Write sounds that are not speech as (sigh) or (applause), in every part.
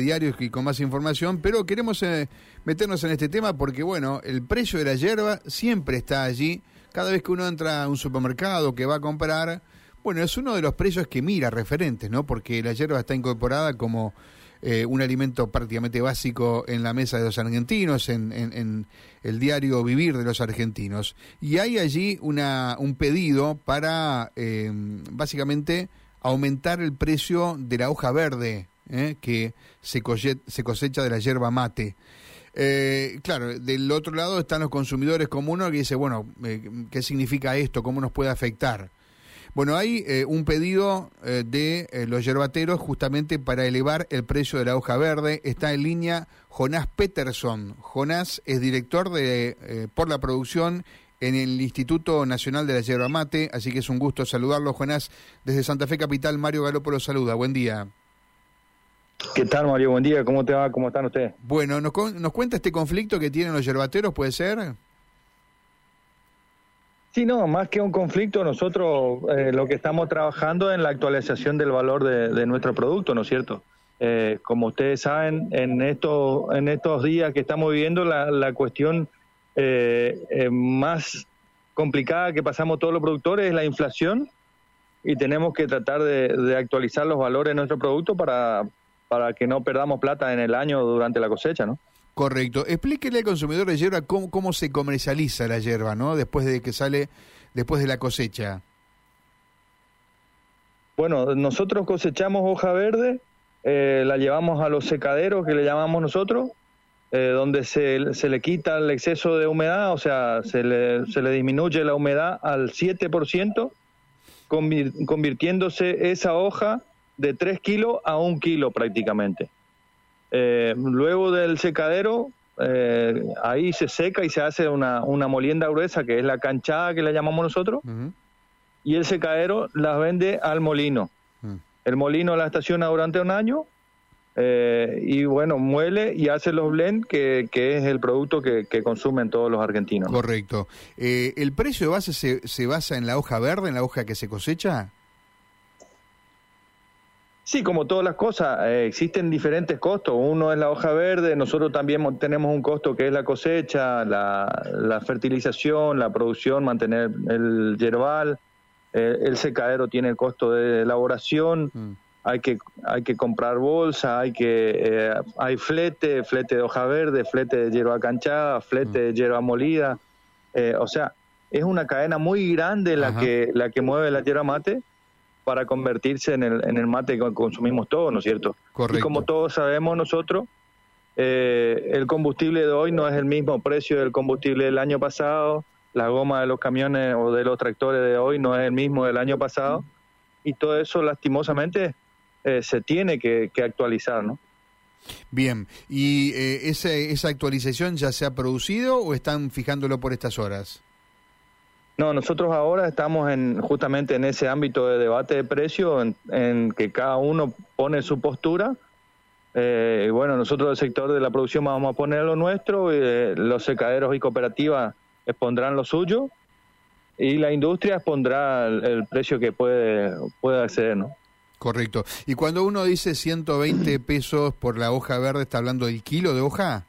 diarios y con más información, pero queremos eh, meternos en este tema porque, bueno, el precio de la hierba siempre está allí. Cada vez que uno entra a un supermercado que va a comprar, bueno, es uno de los precios que mira referentes, ¿no? Porque la hierba está incorporada como eh, un alimento prácticamente básico en la mesa de los argentinos, en, en, el diario vivir de los argentinos. Y hay allí una, un pedido para, eh, básicamente, aumentar el precio de la hoja verde ¿eh? que se, se, cosecha de la yerba mate. Eh, claro, del otro lado están los consumidores como uno que dice, bueno, eh, ¿qué significa esto? ¿Cómo nos puede afectar? Bueno, hay un pedido de los yerbateros justamente para elevar el precio de la hoja verde. Está en línea Jonás Peterson. Jonás es director de por la producción en el Instituto Nacional de la Yerba Mate, así que es un gusto saludarlo, Jonás. Desde Santa Fe Capital, Mario Galopo lo saluda. Buen día. ¿Qué tal, Mario? Buen día. ¿Cómo te va? ¿Cómo están ustedes? Bueno, ¿nos, nos cuenta este conflicto que tienen los yerbateros, puede ser? Sí, no, más que un conflicto, nosotros eh, lo que estamos trabajando en la actualización del valor de, nuestro producto, ¿no es cierto? Eh, como ustedes saben, en estos, en estos días que estamos viviendo, la, la cuestión eh, más complicada que pasamos todos los productores es la inflación y tenemos que tratar de, de actualizar los valores de nuestro producto para, para que no perdamos plata en el año durante la cosecha, ¿no? Correcto. Explíquele al consumidor de hierba cómo, cómo se comercializa la hierba, ¿no? Después de que sale, después de la cosecha. Bueno, nosotros cosechamos hoja verde, eh, la llevamos a los secaderos que le llamamos nosotros, eh, donde se, se, le quita el exceso de humedad, o sea, se le, se le disminuye la humedad al 7%, convirtiéndose esa hoja de 3 kilos a 1 kilo prácticamente. Eh, luego del secadero, eh, ahí se seca y se hace una, una, molienda gruesa, que es la canchada que le llamamos nosotros, y el secadero las vende al molino. Mm. El molino la estaciona durante un año eh, y bueno, muele y hace los blend, que, que es el producto que, que, consumen todos los argentinos. Correcto. ¿El precio de base se, se basa en la hoja verde, en la hoja que se cosecha? Sí, como todas las cosas, eh, existen diferentes costos. Uno es la hoja verde, nosotros también tenemos un costo que es la cosecha, la, fertilización, la producción, mantener el yerbal. Eh, el secadero tiene el costo de elaboración. Mm. Hay que hay que comprar bolsa, hay que eh, hay flete, flete de hoja verde, flete de hierba canchada, flete de mm. hierba molida. o sea, es una cadena muy grande la que la que mueve la hierba mate para convertirse en el, en el mate que consumimos todos, ¿no es cierto? Correcto. Y como todos sabemos nosotros, eh, el combustible de hoy no es el mismo precio del combustible del año pasado, la goma de los camiones o de los tractores de hoy no es el mismo del año pasado, y todo eso lastimosamente eh, se tiene que, actualizar, ¿no? Bien, ¿y eh, esa actualización ya se ha producido o están fijándolo por estas horas? No, nosotros ahora estamos en justamente en ese ámbito de debate de precio, en, que cada uno pone su postura. Eh, y bueno, nosotros del sector de la producción vamos a poner lo nuestro, eh, los secaderos y cooperativas expondrán lo suyo, y la industria expondrá el, precio que puede, puede acceder, ¿no? Correcto. Y cuando uno dice 120 pesos por la hoja verde, ¿está hablando del kilo de hoja?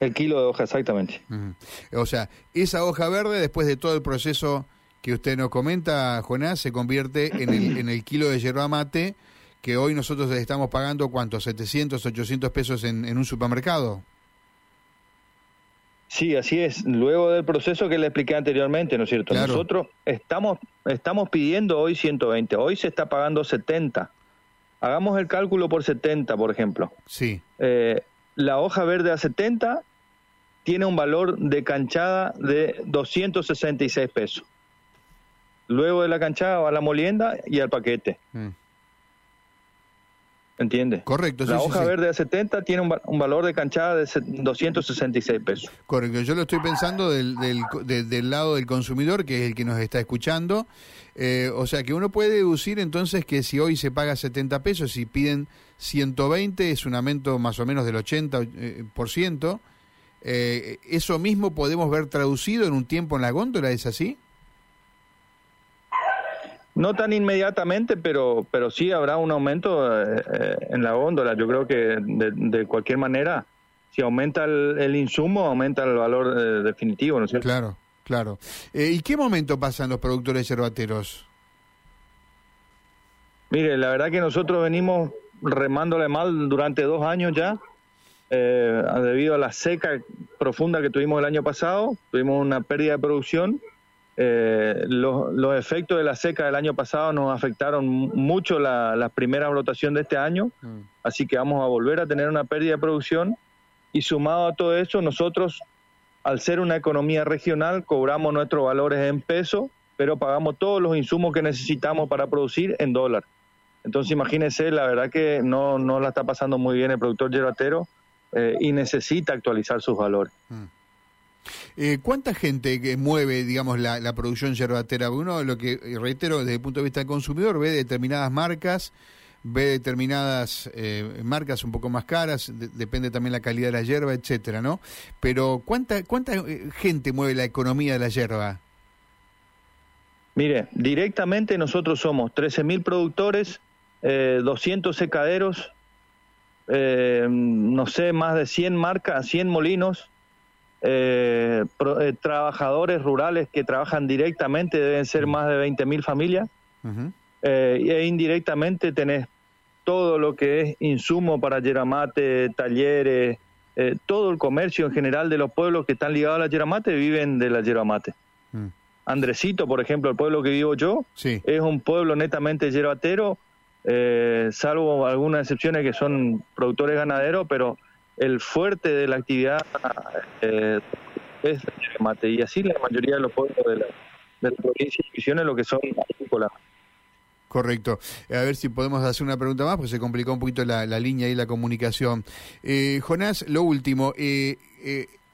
El kilo de hoja, exactamente. O sea, esa hoja verde, después de todo el proceso que usted nos comenta, Jonás, se convierte en el, en el kilo de yerba mate que hoy nosotros estamos pagando, ¿cuánto? ¿700, 800 pesos en, un supermercado? Sí, así es. Luego del proceso que le expliqué anteriormente, ¿no es cierto? Nosotros estamos, estamos pidiendo hoy 120, hoy se está pagando 70. Hagamos el cálculo por 70, por ejemplo. Sí. Eh, la hoja verde a 70 tiene un valor de canchada de 266 pesos. Luego de la canchada va a la molienda y al paquete. Mm. ¿Entiendes? Correcto. La hoja verde de 70 tiene un, valor de canchada de 266 pesos. Correcto. Yo lo estoy pensando del, del, lado del consumidor, que es el que nos está escuchando. Eh, o sea que uno puede deducir entonces que si hoy se paga 70 pesos y piden 120, es un aumento más o menos del 80%. Eh, por ciento. Eh, ¿Eso mismo podemos ver traducido en un tiempo en la góndola? ¿Es así? No tan inmediatamente, pero, pero sí habrá un aumento eh, eh, en la góndola. Yo creo que de, cualquier manera, si aumenta el, insumo, aumenta el valor eh, definitivo, ¿no es cierto? Claro, claro. ¿Y qué momento pasan los productores yerbateros? Mire, la verdad que nosotros venimos remándole mal durante dos años ya, debido a la seca profunda que tuvimos el año pasado, tuvimos una pérdida de producción eh, los, efectos de la seca del año pasado nos afectaron mucho la, primera brotación de este año, mm. así que vamos a volver a tener una pérdida de producción y sumado a todo eso, nosotros, al ser una economía regional, cobramos nuestros valores en peso, pero pagamos todos los insumos que necesitamos para producir en dólar. Entonces imagínense, la verdad que no, no la está pasando muy bien el productor yerbatero eh, y necesita actualizar sus valores. Mm. Eh, ¿Cuánta gente que mueve, digamos, la, producción yerbatera? Uno, lo que reitero, desde el punto de vista del consumidor, ve determinadas marcas, ve determinadas eh, marcas un poco más caras, depende también la calidad de la yerba, etcétera, ¿no? Pero ¿cuánta, cuánta eh, gente mueve la economía de la yerba? Mire, directamente nosotros somos 13.000 productores, 200 secaderos, no sé, más de 100 marcas, 100 molinos, eh, eh, trabajadores rurales que trabajan directamente, deben ser más de 20.000 familias, eh, e indirectamente tenés todo lo que es insumo para yeramate, talleres, eh, todo el comercio en general de los pueblos que están ligados a la yeramate viven de la yeramate. Mm. Andresito, por ejemplo, el pueblo que vivo yo, es un pueblo netamente yeroatero, salvo algunas excepciones que son productores ganaderos, pero el fuerte de la actividad eh, es el mate y así la mayoría de los pueblos de la, de la provincia y divisiones lo que son agrícolas. Correcto. A ver si podemos hacer una pregunta más, porque se complicó un poquito la, línea y la comunicación. Eh, Jonás, lo último, eh,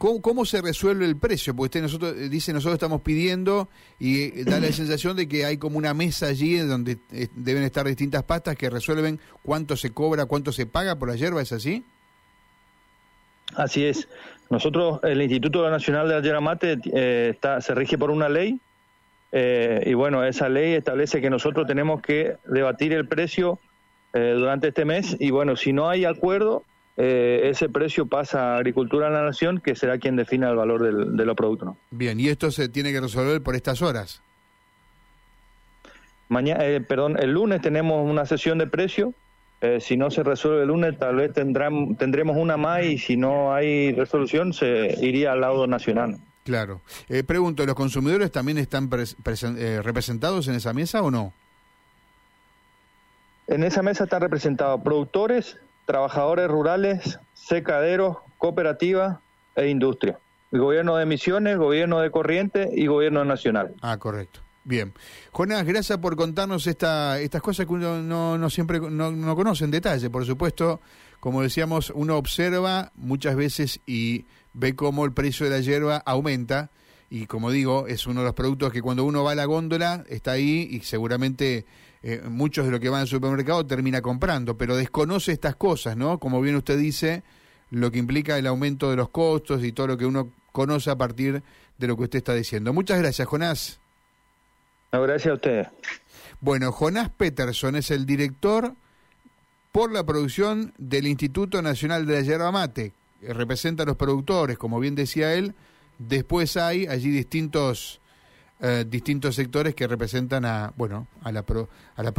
eh, ¿cómo, se resuelve el precio? Porque usted nosotros, dice, nosotros estamos pidiendo y da la (clears throat) sensación de que hay como una mesa allí donde deben estar distintas pastas que resuelven cuánto se cobra, cuánto se paga por la hierba, ¿es así? Así es. Nosotros, el Instituto Nacional de la Yerba Mate eh, está, se rige por una ley eh, y bueno, esa ley establece que nosotros tenemos que debatir el precio eh, durante este mes y bueno, si no hay acuerdo, ese precio pasa a Agricultura de la Nación, que será quien defina el valor del, de los productos. Bien, y esto se tiene que resolver por estas horas. Mañana, perdón, el lunes tenemos una sesión de precio eh, si no se resuelve el lunes, tal vez tendrán, tendremos una más y si no hay resolución, se iría al lado nacional. Claro. Eh, pregunto, ¿los consumidores también están eh, representados en esa mesa o no? En esa mesa están representados productores, trabajadores rurales, secaderos, cooperativas e industria. El gobierno de Misiones, gobierno de Corriente y gobierno nacional. Ah, correcto. Bien. Jonás, gracias por contarnos esta, estas cosas que uno no, siempre no, conoce en detalle. Por supuesto, como decíamos, uno observa muchas veces y ve cómo el precio de la hierba aumenta. Y como digo, es uno de los productos que cuando uno va a la góndola está ahí y seguramente eh, muchos de lo que van al supermercado termina comprando, pero desconoce estas cosas, ¿no? Como bien usted dice, lo que implica el aumento de los costos y todo lo que uno conoce a partir de lo que usted está diciendo. Muchas gracias, Jonás. No, gracias a ustedes. Bueno, Jonás Peterson es el director por la producción del Instituto Nacional de la Yerba Mate. Representa a los productores, como bien decía él. Después hay allí distintos, eh, distintos sectores que representan a, bueno, a la, pro, a la